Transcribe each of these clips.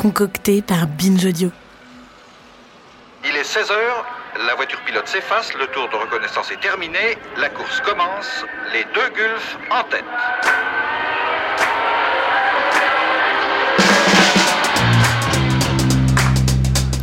Concocté par Binge Audio. Il est 16h, la voiture pilote s'efface, le tour de reconnaissance est terminé, la course commence, les deux Gulfs en tête.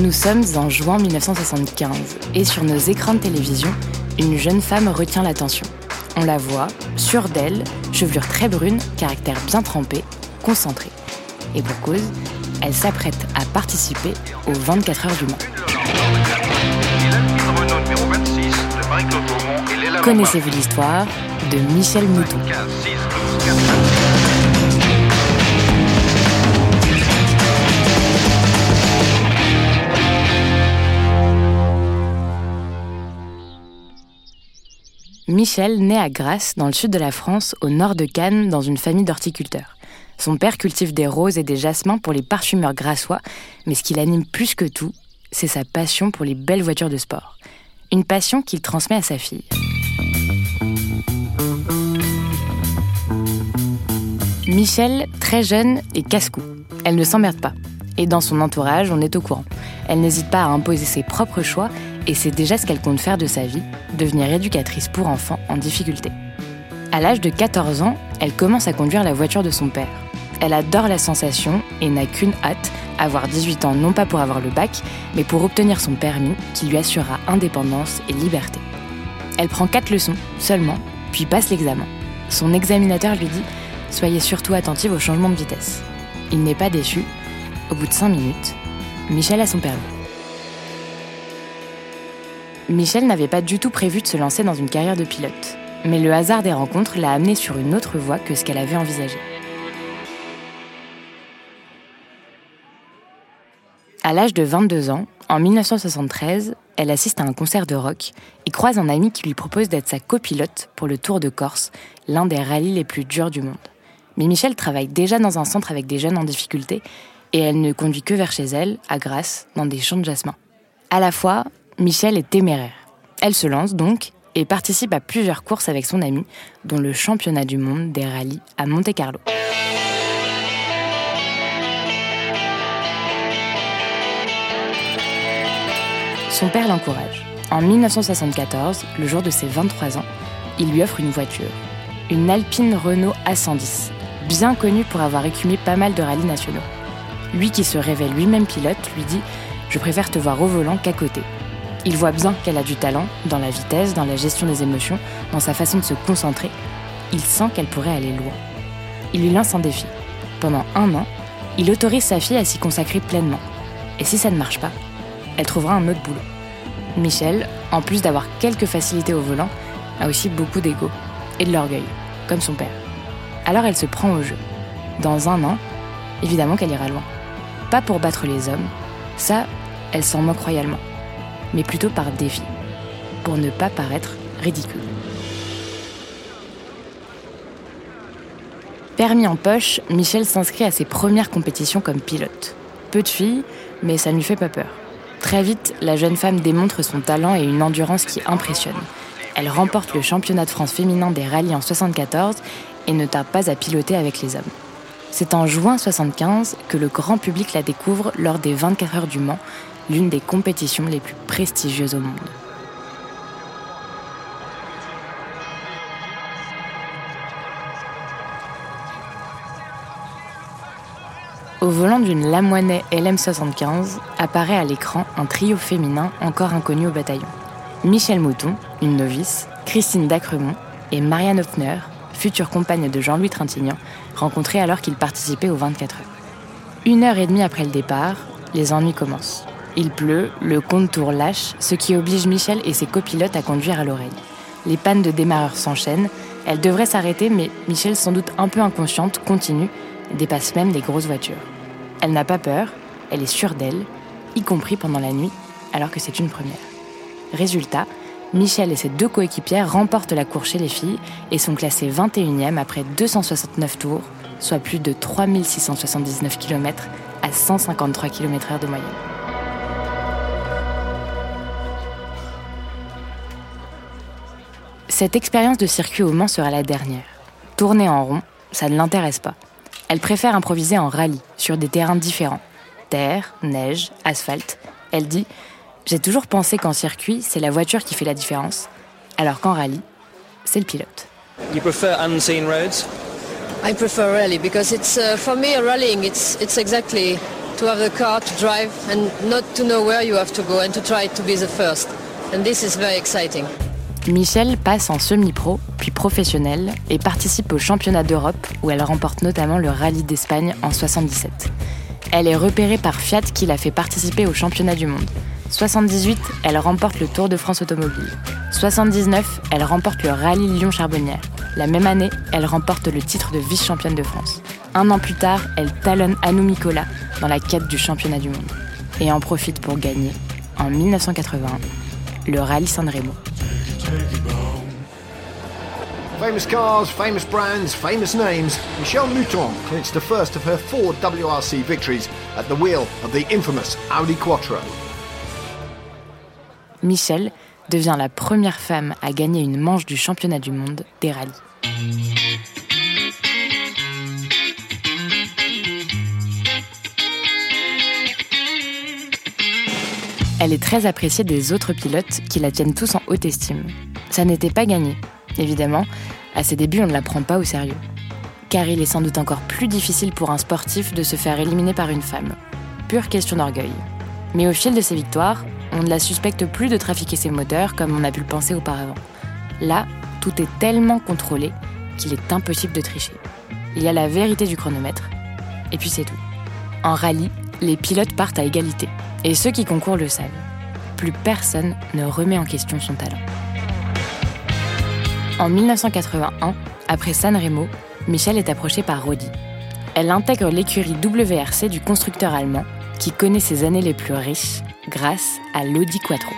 Nous sommes en juin 1975 et sur nos écrans de télévision, une jeune femme retient l'attention. On la voit, sûre d'elle, chevelure très brune, caractère bien trempé, concentrée. Et pour cause, elle s'apprête à participer aux 24 heures du Mans. Renault numéro 26 de Marie-Claude Beaumont et Léla Connaissez-vous l'histoire de Michel Mouton? 15, 6, 12, 4, Michel naît à Grasse, dans le sud de la France, au nord de Cannes, dans une famille d'horticulteurs. Son père cultive des roses et des jasmins pour les parfumeurs grassois, mais ce qui l'anime plus que tout, c'est sa passion pour les belles voitures de sport. Une passion qu'il transmet à sa fille. Michel, très jeune, est casse-cou. Elle ne s'emmerde pas. Et dans son entourage, on est au courant. Elle n'hésite pas à imposer ses propres choix et c'est déjà ce qu'elle compte faire de sa vie, devenir éducatrice pour enfants en difficulté. À l'âge de 14 ans, elle commence à conduire la voiture de son père. Elle adore la sensation et n'a qu'une hâte, avoir 18 ans non pas pour avoir le bac, mais pour obtenir son permis qui lui assurera indépendance et liberté. Elle prend 4 leçons seulement, puis passe l'examen. Son examinateur lui dit Soyez surtout attentive au changement de vitesse. Il n'est pas déçu. Au bout de 5 minutes, Michel a son permis. Michel n'avait pas du tout prévu de se lancer dans une carrière de pilote, mais le hasard des rencontres l'a amené sur une autre voie que ce qu'elle avait envisagé. À l'âge de 22 ans, en 1973, elle assiste à un concert de rock et croise un ami qui lui propose d'être sa copilote pour le Tour de Corse, l'un des rallyes les plus durs du monde. Mais Michel travaille déjà dans un centre avec des jeunes en difficulté et elle ne conduit que vers chez elle, à Grasse, dans des champs de jasmin. À la fois, Michel est téméraire. Elle se lance donc et participe à plusieurs courses avec son ami, dont le championnat du monde des rallyes à Monte-Carlo. Son père l'encourage. En 1974, le jour de ses 23 ans, il lui offre une voiture, une Alpine Renault A110, bien connue pour avoir écumé pas mal de rallyes nationaux. Lui qui se révèle lui-même pilote lui dit ⁇ Je préfère te voir au volant qu'à côté ⁇ Il voit bien qu'elle a du talent, dans la vitesse, dans la gestion des émotions, dans sa façon de se concentrer. Il sent qu'elle pourrait aller loin. Il lui lance un défi. Pendant un an, il autorise sa fille à s'y consacrer pleinement. Et si ça ne marche pas, elle trouvera un autre boulot. Michel, en plus d'avoir quelques facilités au volant, a aussi beaucoup d'ego et de l'orgueil, comme son père. Alors elle se prend au jeu. Dans un an, évidemment qu'elle ira loin. Pas pour battre les hommes, ça, elle s'en moque royalement, mais plutôt par défi, pour ne pas paraître ridicule. Permis en poche, Michel s'inscrit à ses premières compétitions comme pilote. Peu de filles, mais ça ne lui fait pas peur. Très vite, la jeune femme démontre son talent et une endurance qui impressionne. Elle remporte le championnat de France féminin des rallyes en 74 et ne tarde pas à piloter avec les hommes. C'est en juin 75 que le grand public la découvre lors des 24 heures du Mans, l'une des compétitions les plus prestigieuses au monde. Au volant d'une Lamoinet LM75 apparaît à l'écran un trio féminin encore inconnu au bataillon. Michel Mouton, une novice, Christine Dacremont et Marianne Hoffner, future compagne de Jean-Louis Trintignant, rencontrés alors qu'ils participaient aux 24 heures. Une heure et demie après le départ, les ennuis commencent. Il pleut, le contour lâche, ce qui oblige Michel et ses copilotes à conduire à l'oreille. Les pannes de démarreur s'enchaînent, Elle devrait s'arrêter, mais Michel, sans doute un peu inconsciente, continue dépasse même des grosses voitures. Elle n'a pas peur, elle est sûre d'elle, y compris pendant la nuit, alors que c'est une première. Résultat, Michel et ses deux coéquipières remportent la course chez les filles et sont classées 21e après 269 tours, soit plus de 3679 km à 153 km/h de moyenne. Cette expérience de circuit au Mans sera la dernière. Tourner en rond, ça ne l'intéresse pas. Elle préfère improviser en rallye, sur des terrains différents. Terre, neige, asphalte. Elle dit J'ai toujours pensé qu'en circuit, c'est la voiture qui fait la différence, alors qu'en rallye, c'est le pilote. You prefer unseen roads? I prefer rally because it's uh, for me rallying. It's it's exactly to have the car to drive and not to know where you have to go and to try to be the first. And this is very exciting. Michel passe en semi-pro, puis professionnel, et participe au championnat d'Europe où elle remporte notamment le rallye d'Espagne en 77. Elle est repérée par Fiat qui l'a fait participer au championnat du monde. 78, elle remporte le Tour de France automobile. 79, elle remporte le rallye Lyon-Charbonnière. La même année, elle remporte le titre de vice-championne de France. Un an plus tard, elle talonne Anou Nicolas dans la quête du championnat du monde. Et en profite pour gagner, en 1981, le rallye San Remo. Famous cars, famous brands, famous names. Michelle Mouton clinched the first of her four WRC victories at the wheel of the infamous Audi Quattro. Michelle devient la première femme à gagner une manche du championnat du monde des rallyes. Elle est très appréciée des autres pilotes qui la tiennent tous en haute estime. Ça n'était pas gagné, évidemment. À ses débuts, on ne la prend pas au sérieux. Car il est sans doute encore plus difficile pour un sportif de se faire éliminer par une femme. Pure question d'orgueil. Mais au fil de ses victoires, on ne la suspecte plus de trafiquer ses moteurs comme on a pu le penser auparavant. Là, tout est tellement contrôlé qu'il est impossible de tricher. Il y a la vérité du chronomètre, et puis c'est tout. En rallye, les pilotes partent à égalité, et ceux qui concourent le savent. Plus personne ne remet en question son talent. En 1981, après San Remo, Michel est approchée par Rodi. Elle intègre l'écurie WRC du constructeur allemand, qui connaît ses années les plus riches grâce à l'Audi Quattro.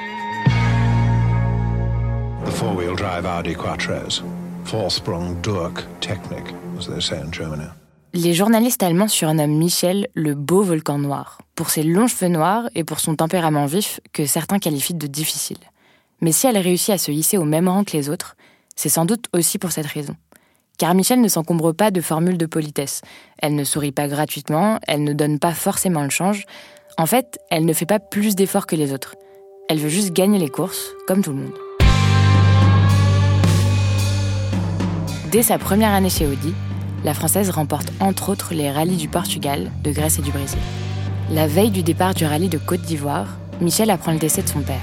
The four-wheel drive Audi Quattros. Vorsprung durch Technik, as they say in Germany. Les journalistes allemands surnomment Michel le beau volcan noir, pour ses longs cheveux noirs et pour son tempérament vif que certains qualifient de difficile. Mais si elle réussit à se hisser au même rang que les autres, c'est sans doute aussi pour cette raison. Car Michel ne s'encombre pas de formules de politesse. Elle ne sourit pas gratuitement, elle ne donne pas forcément le change. En fait, elle ne fait pas plus d'efforts que les autres. Elle veut juste gagner les courses, comme tout le monde. Dès sa première année chez Audi, la Française remporte entre autres les rallyes du Portugal, de Grèce et du Brésil. La veille du départ du rallye de Côte d'Ivoire, Michel apprend le décès de son père.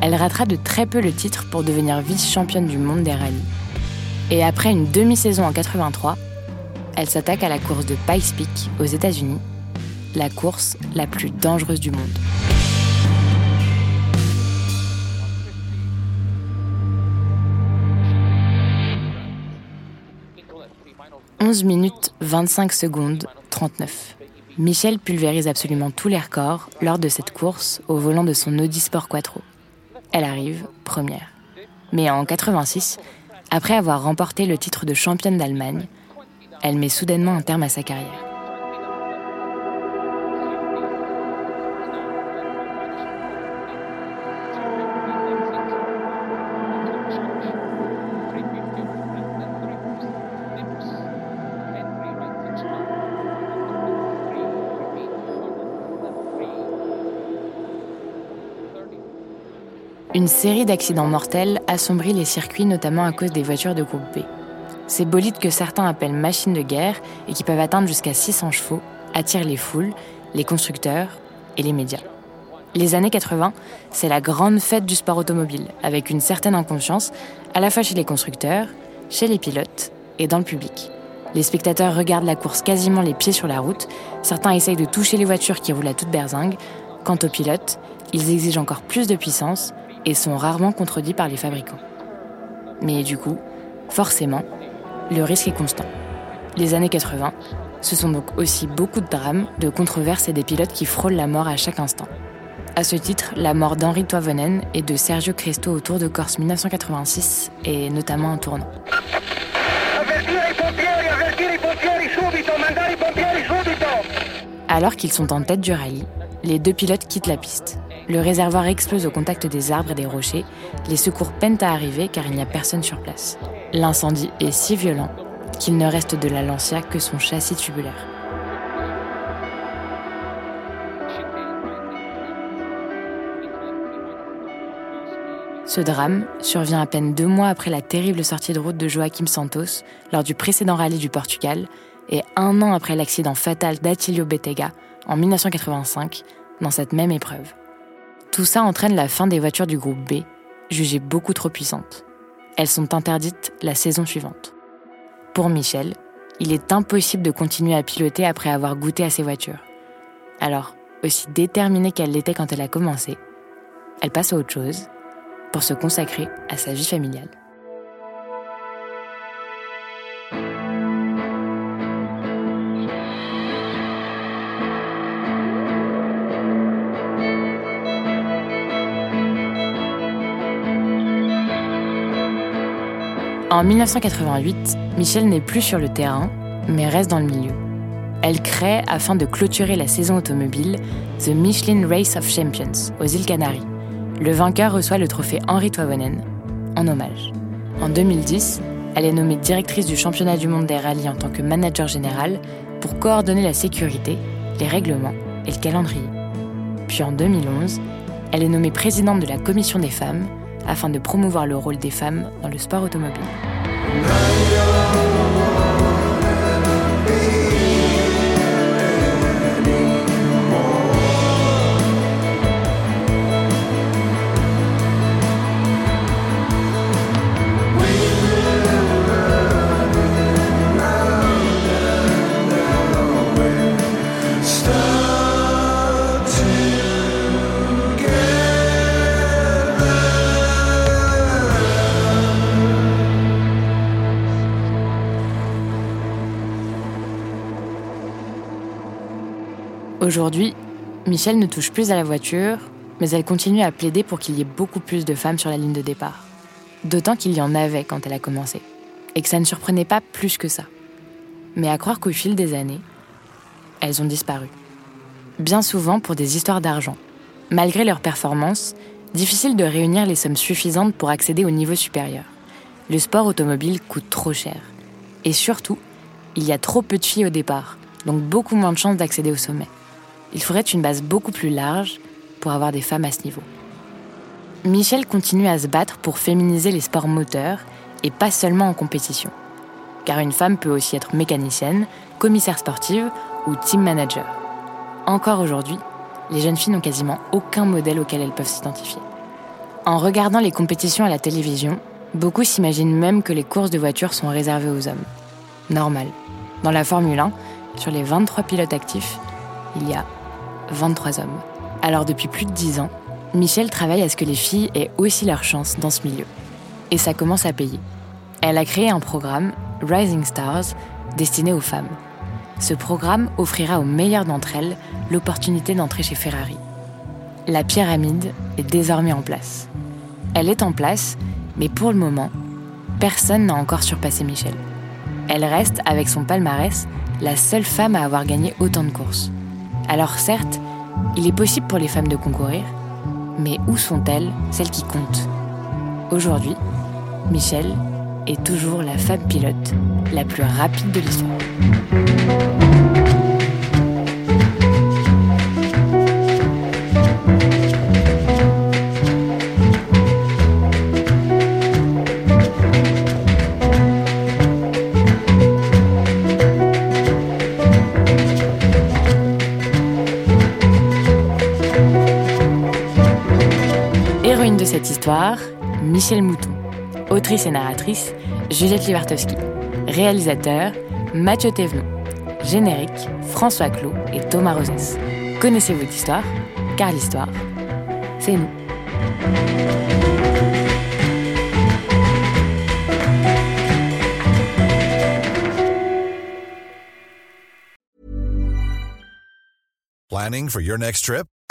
Elle ratera de très peu le titre pour devenir vice-championne du monde des rallyes. Et après une demi-saison en 83, elle s'attaque à la course de Pikes Peak aux États-Unis, la course la plus dangereuse du monde. 11 minutes 25 secondes 39. Michel pulvérise absolument tous les records lors de cette course au volant de son Audi Sport Quattro. Elle arrive première. Mais en 86, après avoir remporté le titre de championne d'Allemagne, elle met soudainement un terme à sa carrière. Une série d'accidents mortels assombrit les circuits notamment à cause des voitures de groupe B. Ces bolides que certains appellent machines de guerre et qui peuvent atteindre jusqu'à 600 chevaux attirent les foules, les constructeurs et les médias. Les années 80, c'est la grande fête du sport automobile, avec une certaine inconscience, à la fois chez les constructeurs, chez les pilotes et dans le public. Les spectateurs regardent la course quasiment les pieds sur la route, certains essayent de toucher les voitures qui roulent à toute berzingue. Quant aux pilotes, ils exigent encore plus de puissance et sont rarement contredits par les fabricants. Mais du coup, Forcément, le risque est constant. Les années 80, ce sont donc aussi beaucoup de drames, de controverses et des pilotes qui frôlent la mort à chaque instant. À ce titre, la mort d'Henri Toivonen et de Sergio Cristo au Tour de Corse 1986 est notamment un tournant. Alors qu'ils sont en tête du rallye, les deux pilotes quittent la piste. Le réservoir explose au contact des arbres et des rochers. Les secours peinent à arriver car il n'y a personne sur place. L'incendie est si violent qu'il ne reste de la Lancia que son châssis tubulaire. Ce drame survient à peine deux mois après la terrible sortie de route de Joaquim Santos lors du précédent rallye du Portugal et un an après l'accident fatal d'Attilio Bettega en 1985 dans cette même épreuve. Tout ça entraîne la fin des voitures du groupe B, jugées beaucoup trop puissantes. Elles sont interdites la saison suivante. Pour Michel, il est impossible de continuer à piloter après avoir goûté à ces voitures. Alors, aussi déterminée qu'elle l'était quand elle a commencé, elle passe à autre chose pour se consacrer à sa vie familiale. En 1988, Michel n'est plus sur le terrain, mais reste dans le milieu. Elle crée, afin de clôturer la saison automobile, The Michelin Race of Champions aux îles Canaries le vainqueur reçoit le trophée Henri Toivonen en hommage. En 2010, elle est nommée directrice du championnat du monde des rallyes en tant que manager général pour coordonner la sécurité, les règlements et le calendrier. Puis en 2011, elle est nommée présidente de la commission des femmes afin de promouvoir le rôle des femmes dans le sport automobile. Aujourd'hui, Michelle ne touche plus à la voiture, mais elle continue à plaider pour qu'il y ait beaucoup plus de femmes sur la ligne de départ. D'autant qu'il y en avait quand elle a commencé, et que ça ne surprenait pas plus que ça. Mais à croire qu'au fil des années, elles ont disparu. Bien souvent pour des histoires d'argent. Malgré leur performance, difficile de réunir les sommes suffisantes pour accéder au niveau supérieur. Le sport automobile coûte trop cher. Et surtout, il y a trop peu de filles au départ, donc beaucoup moins de chances d'accéder au sommet il faudrait une base beaucoup plus large pour avoir des femmes à ce niveau. Michel continue à se battre pour féminiser les sports moteurs et pas seulement en compétition. Car une femme peut aussi être mécanicienne, commissaire sportive ou team manager. Encore aujourd'hui, les jeunes filles n'ont quasiment aucun modèle auquel elles peuvent s'identifier. En regardant les compétitions à la télévision, beaucoup s'imaginent même que les courses de voitures sont réservées aux hommes. Normal. Dans la Formule 1, sur les 23 pilotes actifs, il y a 23 hommes. Alors depuis plus de 10 ans, Michelle travaille à ce que les filles aient aussi leur chance dans ce milieu. Et ça commence à payer. Elle a créé un programme, Rising Stars, destiné aux femmes. Ce programme offrira aux meilleures d'entre elles l'opportunité d'entrer chez Ferrari. La pyramide est désormais en place. Elle est en place, mais pour le moment, personne n'a encore surpassé Michelle. Elle reste, avec son palmarès, la seule femme à avoir gagné autant de courses. Alors certes, il est possible pour les femmes de concourir, mais où sont-elles, celles qui comptent? Aujourd'hui, Michelle est toujours la femme pilote la plus rapide de l'histoire. de cette histoire, Michel Mouton. Autrice et narratrice, Juliette Libartowski. Réalisateur, Mathieu Thévenon. Générique, François Clot et Thomas Rosès. Connaissez-vous l'histoire Car l'histoire, c'est nous. Planning for your next trip?